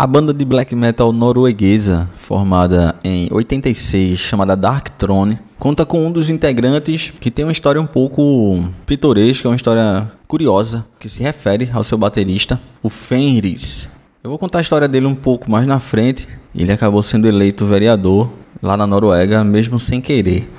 A banda de black metal norueguesa, formada em 86, chamada Dark Throne, conta com um dos integrantes que tem uma história um pouco pitoresca, uma história curiosa, que se refere ao seu baterista, o Fenris. Eu vou contar a história dele um pouco mais na frente. Ele acabou sendo eleito vereador lá na Noruega, mesmo sem querer.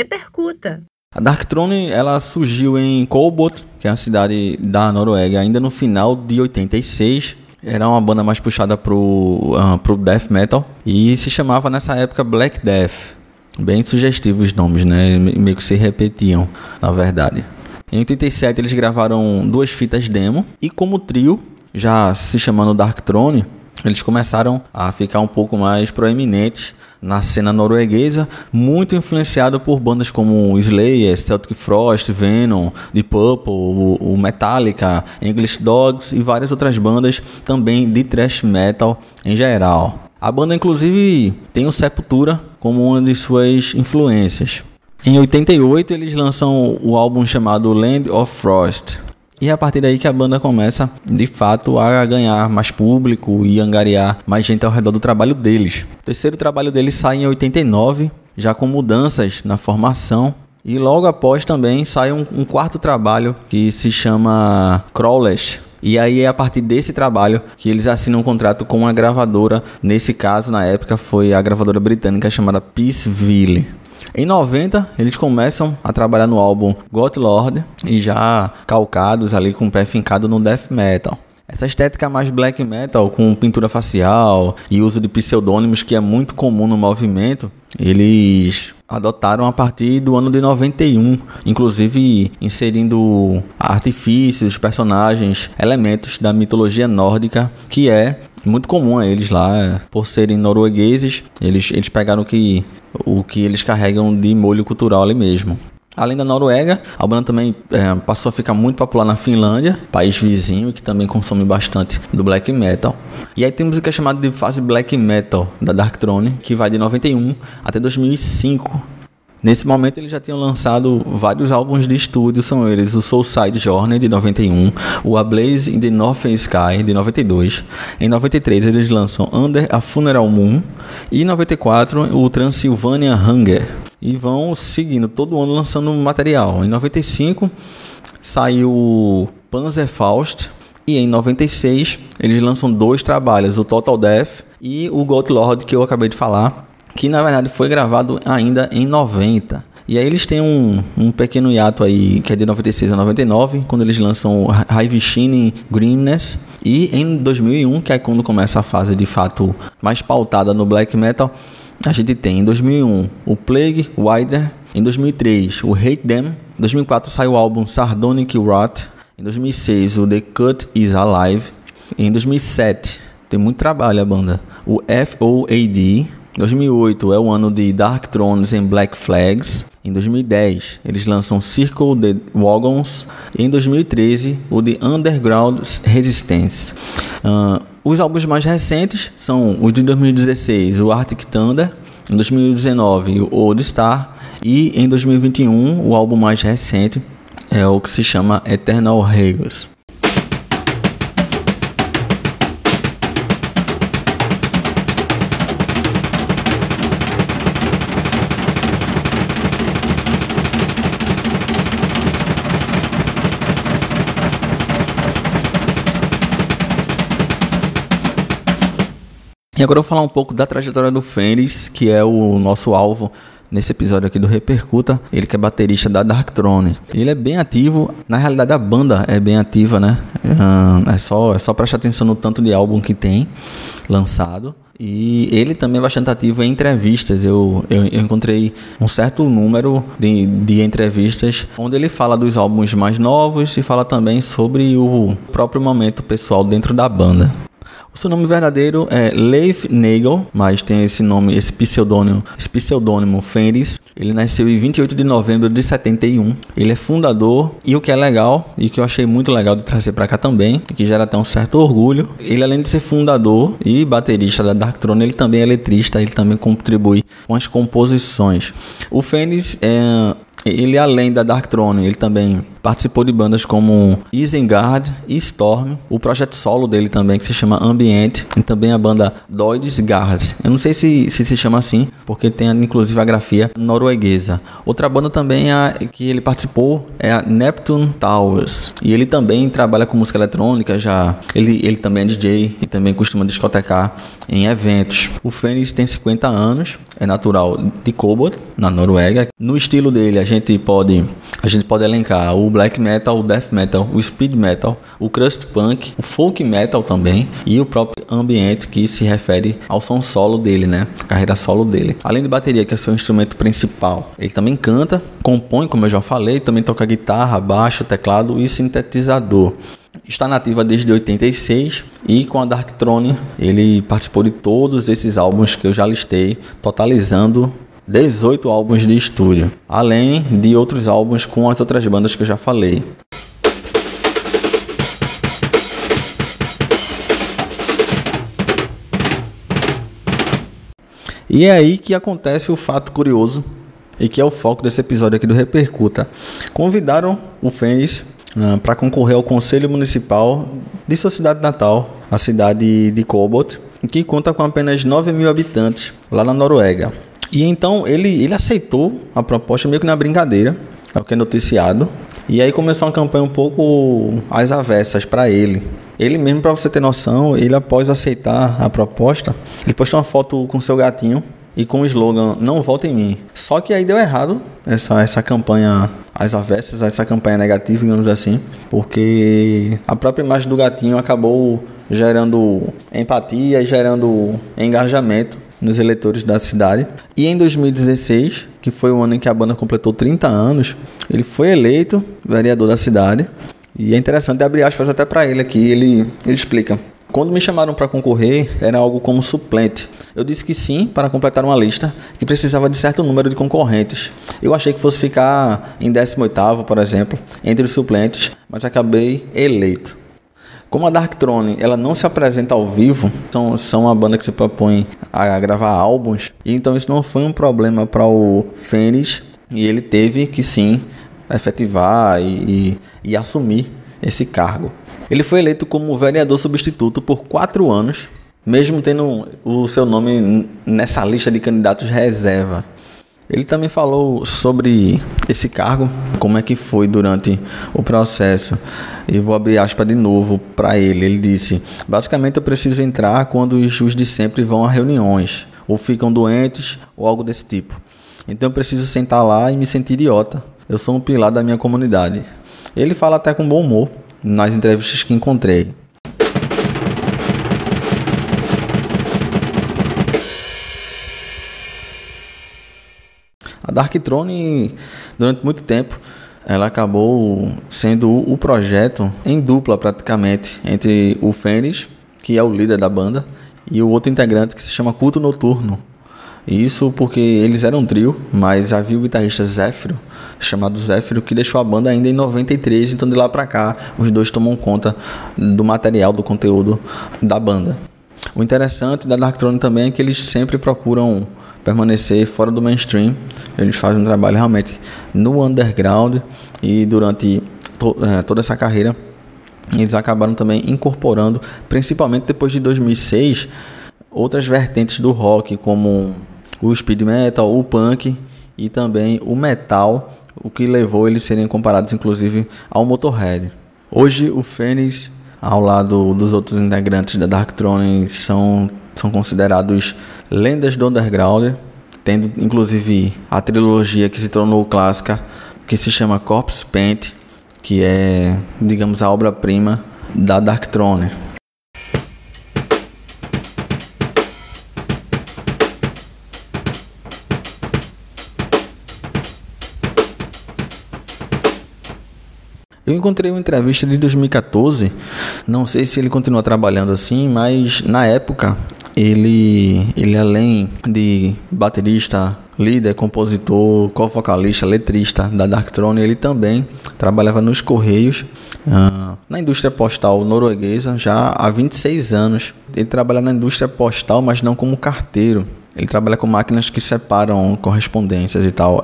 Repercuta. A Dark Throne ela surgiu em Kolbot, que é a cidade da Noruega, ainda no final de 86. Era uma banda mais puxada pro, uh, pro death metal e se chamava nessa época Black Death. Bem sugestivos os nomes, né? Meio que se repetiam, na verdade. Em 87 eles gravaram duas fitas demo e como trio, já se chamando Dark Throne, eles começaram a ficar um pouco mais proeminentes na cena norueguesa, muito influenciado por bandas como Slayer, Celtic Frost, Venom, The Purple, o Metallica, English Dogs e várias outras bandas também de thrash metal em geral. A banda inclusive tem o Sepultura como uma de suas influências. Em 88 eles lançam o álbum chamado Land of Frost, e é a partir daí que a banda começa, de fato, a ganhar mais público e angariar mais gente ao redor do trabalho deles. O terceiro trabalho deles sai em 89, já com mudanças na formação. E logo após também sai um, um quarto trabalho que se chama Crawlers, e aí é a partir desse trabalho que eles assinam um contrato com uma gravadora. Nesse caso, na época, foi a gravadora britânica chamada Peaceville. Em 90, eles começam a trabalhar no álbum God Lord e já calcados ali com o pé fincado no death metal. Essa estética mais black metal, com pintura facial e uso de pseudônimos que é muito comum no movimento, eles adotaram a partir do ano de 91, inclusive inserindo artifícios, personagens, elementos da mitologia nórdica, que é muito comum a eles lá, por serem noruegueses, eles, eles pegaram o que, o que eles carregam de molho cultural ali mesmo. Além da Noruega, a banda também é, passou a ficar muito popular na Finlândia, país vizinho que também consome bastante do black metal. E aí que é chamado de fase black metal da Dark Throne, que vai de 91 até 2005. Nesse momento eles já tinham lançado vários álbuns de estúdio, são eles o Soulside Journey de 91, o A Blaze in the Northern Sky de 92. Em 93 eles lançam Under a Funeral Moon e em 94 o Transylvania Hunger. E vão seguindo todo ano lançando material. Em 95 saiu Panzer Faust e em 96 eles lançam dois trabalhos, o Total Death e o God Lord que eu acabei de falar que na verdade foi gravado ainda em 90. E aí eles têm um, um pequeno hiato aí, que é de 96 a 99, quando eles lançam Shining Greenness. E em 2001, que é quando começa a fase de fato mais pautada no black metal, a gente tem em 2001 o Plague Wider, em 2003 o Hate Them, em 2004 sai o álbum Sardonic Rot, em 2006 o The Cut Is Alive, em 2007 tem muito trabalho a banda, o FOAD, 2008 é o ano de Dark Thrones and Black Flags. Em 2010, eles lançam Circle the Wagons. E em 2013, o The Underground Resistance. Uh, os álbuns mais recentes são o de 2016, o Arctic Thunder. Em 2019, o Old Star. E em 2021, o álbum mais recente é o que se chama Eternal Regos. E agora eu vou falar um pouco da trajetória do Fênix, que é o nosso alvo nesse episódio aqui do Repercuta, ele que é baterista da Dark Throne. Ele é bem ativo, na realidade a banda é bem ativa, né? É só, é só prestar atenção no tanto de álbum que tem lançado. E ele também é bastante ativo em entrevistas. Eu, eu, eu encontrei um certo número de, de entrevistas onde ele fala dos álbuns mais novos e fala também sobre o próprio momento pessoal dentro da banda. O seu nome verdadeiro é Leif Nagel, mas tem esse nome, esse pseudônimo, esse pseudônimo Fenris. Ele nasceu em 28 de novembro de 71. Ele é fundador e o que é legal e que eu achei muito legal de trazer para cá também, que gera até um certo orgulho. Ele além de ser fundador e baterista da Darkthrone, ele também é letrista, ele também contribui com as composições. O Fênix é ele, além da Dark Throne, ele também participou de bandas como Isengard e Storm. O projeto solo dele também, que se chama Ambient. E também a banda Doids Guards. Eu não sei se, se se chama assim, porque tem inclusive a grafia norueguesa. Outra banda também a, que ele participou é a Neptune Towers. E ele também trabalha com música eletrônica, já. Ele, ele também é DJ e também costuma discotecar em eventos. O Fênix tem 50 anos, é natural de Cobalt, na Noruega. No estilo dele, a gente pode a gente pode elencar o black metal, o death metal, o speed metal, o crust punk, o folk metal também e o próprio ambiente que se refere ao som solo dele, né? Carreira solo dele. Além de bateria, que é seu instrumento principal, ele também canta, compõe, como eu já falei, também toca guitarra, baixo, teclado e sintetizador está nativa desde 86 e com a Dark Throne ele participou de todos esses álbuns que eu já listei, totalizando 18 álbuns de estúdio, além de outros álbuns com as outras bandas que eu já falei. E é aí que acontece o fato curioso e que é o foco desse episódio aqui do Repercuta. Convidaram o Fênix uh, para concorrer ao Conselho Municipal de sua cidade natal, a cidade de Cobalt, que conta com apenas 9 mil habitantes lá na Noruega. E então ele, ele aceitou a proposta meio que na brincadeira, é o que é noticiado. E aí começou uma campanha um pouco às avessas para ele. Ele mesmo, para você ter noção, ele após aceitar a proposta, ele postou uma foto com seu gatinho e com o slogan Não volte em mim. Só que aí deu errado essa, essa campanha às avessas, essa campanha negativa, digamos assim, porque a própria imagem do gatinho acabou gerando empatia e gerando engajamento nos eleitores da cidade. E em 2016, que foi o ano em que a banda completou 30 anos, ele foi eleito vereador da cidade. E é interessante abrir aspas até para ele aqui, ele, ele explica. Quando me chamaram para concorrer, era algo como suplente. Eu disse que sim para completar uma lista que precisava de certo número de concorrentes. Eu achei que fosse ficar em 18º, por exemplo, entre os suplentes, mas acabei eleito. Como a Dark Throne, ela não se apresenta ao vivo, então são uma banda que se propõe a gravar álbuns, e então isso não foi um problema para o Fênix, e ele teve que sim efetivar e, e, e assumir esse cargo. Ele foi eleito como vereador substituto por quatro anos, mesmo tendo o seu nome nessa lista de candidatos reserva. Ele também falou sobre esse cargo, como é que foi durante o processo. E vou abrir aspas de novo para ele. Ele disse: Basicamente, eu preciso entrar quando os juízes de sempre vão a reuniões, ou ficam doentes, ou algo desse tipo. Então, eu preciso sentar lá e me sentir idiota. Eu sou um pilar da minha comunidade. Ele fala até com bom humor nas entrevistas que encontrei. A Dark Throne, durante muito tempo, ela acabou sendo o projeto em dupla praticamente entre o Fênix, que é o líder da banda, e o outro integrante que se chama Culto Noturno. Isso porque eles eram um trio, mas havia o guitarrista Zéfiro, chamado Zéfiro, que deixou a banda ainda em 93, então de lá para cá os dois tomam conta do material, do conteúdo da banda. O interessante da Dark Throne também é que eles sempre procuram permanecer fora do mainstream. Eles fazem um trabalho realmente no underground e durante to é, toda essa carreira eles acabaram também incorporando, principalmente depois de 2006, outras vertentes do rock como o speed metal, o punk e também o metal, o que levou eles serem comparados inclusive ao Motorhead. Hoje o Fênix, ao lado dos outros integrantes da Dark Throne, são, são considerados lendas do underground, tendo inclusive a trilogia que se tornou clássica, que se chama Corpse Paint, que é, digamos, a obra-prima da Dark Throne. Eu encontrei uma entrevista de 2014, não sei se ele continua trabalhando assim, mas na época ele, ele além de baterista, líder, compositor, co-vocalista, letrista da Darkthrone, ele também trabalhava nos Correios, uh, na indústria postal norueguesa, já há 26 anos. Ele trabalha na indústria postal, mas não como carteiro. Ele trabalha com máquinas que separam correspondências e tal.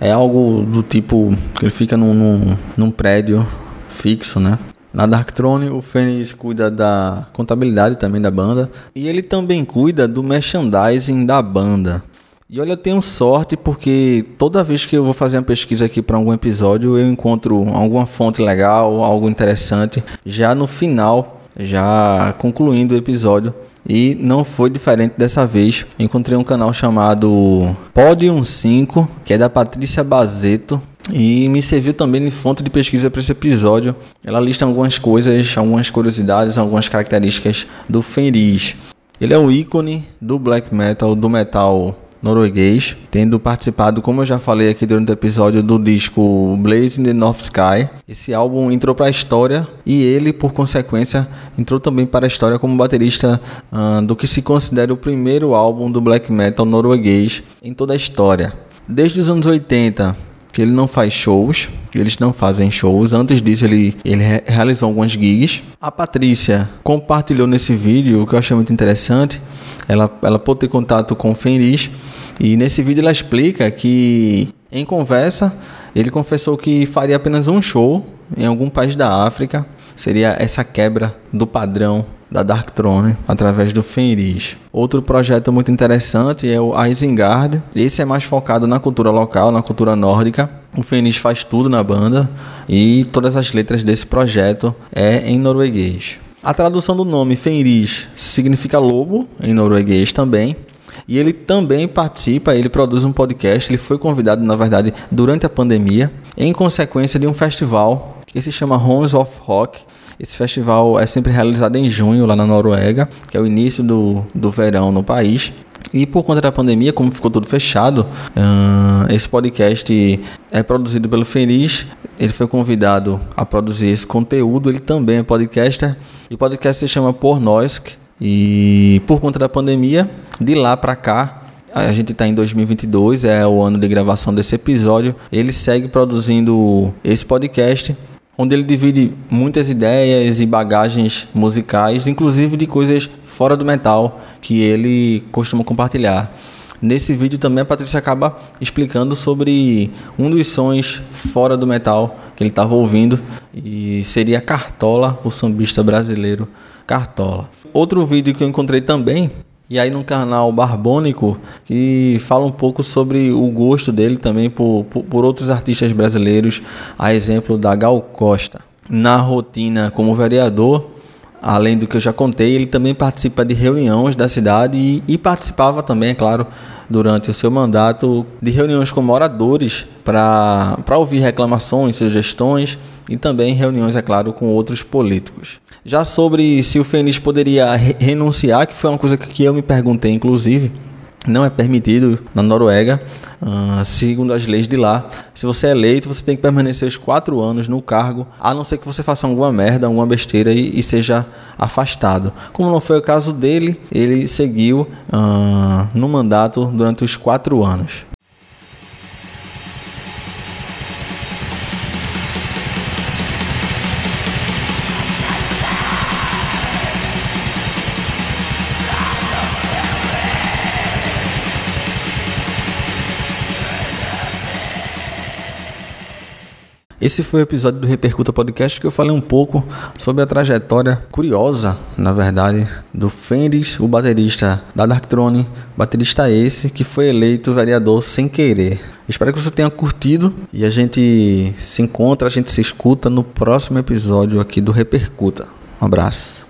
É, é algo do tipo que ele fica num, num, num prédio fixo, né? Na Darkthrone, o Fênix cuida da contabilidade também da banda e ele também cuida do merchandising da banda. E olha, eu tenho sorte porque toda vez que eu vou fazer uma pesquisa aqui para algum episódio, eu encontro alguma fonte legal, algo interessante, já no final, já concluindo o episódio. E não foi diferente dessa vez. Encontrei um canal chamado Podium 5, que é da Patrícia Bazeto. E me serviu também de fonte de pesquisa para esse episódio. Ela lista algumas coisas, algumas curiosidades, algumas características do Fenris. Ele é um ícone do black metal, do metal norueguês, tendo participado, como eu já falei aqui durante o episódio, do disco Blaze in the North Sky. Esse álbum entrou para a história e ele, por consequência, entrou também para a história como baterista uh, do que se considera o primeiro álbum do black metal norueguês em toda a história. Desde os anos 80, que ele não faz shows, eles não fazem shows. Antes disso, ele, ele realizou algumas gigs. A Patrícia compartilhou nesse vídeo, o que eu achei muito interessante. Ela, ela pôde ter contato com o Fenris e nesse vídeo ela explica que, em conversa, ele confessou que faria apenas um show em algum país da África. Seria essa quebra do padrão da Dark Throne através do Fenris. Outro projeto muito interessante é o Isengard. Esse é mais focado na cultura local, na cultura nórdica. O Fenris faz tudo na banda e todas as letras desse projeto é em norueguês. A tradução do nome Fenris significa lobo em norueguês também. E ele também participa, ele produz um podcast, ele foi convidado, na verdade, durante a pandemia, em consequência de um festival que se chama Horns of Rock, esse festival é sempre realizado em junho, lá na Noruega, que é o início do, do verão no país. E por conta da pandemia, como ficou tudo fechado, uh, esse podcast é produzido pelo Feliz. Ele foi convidado a produzir esse conteúdo. Ele também é podcaster. E o podcast se chama Por Nós. E por conta da pandemia, de lá para cá, a gente está em 2022, é o ano de gravação desse episódio. Ele segue produzindo esse podcast onde ele divide muitas ideias e bagagens musicais, inclusive de coisas fora do metal que ele costuma compartilhar. Nesse vídeo também a Patrícia acaba explicando sobre um dos sons fora do metal que ele estava ouvindo e seria Cartola, o sambista brasileiro Cartola. Outro vídeo que eu encontrei também e aí no canal Barbônico, que fala um pouco sobre o gosto dele também por, por, por, outros artistas brasileiros, a exemplo da Gal Costa. Na rotina como vereador, além do que eu já contei, ele também participa de reuniões da cidade e, e participava também, é claro, durante o seu mandato, de reuniões com moradores para ouvir reclamações, sugestões e também reuniões, é claro, com outros políticos. Já sobre se o Fênix poderia re renunciar, que foi uma coisa que eu me perguntei, inclusive, não é permitido na Noruega, uh, segundo as leis de lá. Se você é eleito, você tem que permanecer os quatro anos no cargo, a não ser que você faça alguma merda, alguma besteira e, e seja afastado. Como não foi o caso dele, ele seguiu uh, no mandato durante os quatro anos. Esse foi o episódio do Repercuta Podcast que eu falei um pouco sobre a trajetória curiosa, na verdade, do Fenris, o baterista da Darkthrone, baterista esse que foi eleito vereador sem querer. Espero que você tenha curtido e a gente se encontra, a gente se escuta no próximo episódio aqui do Repercuta. Um abraço.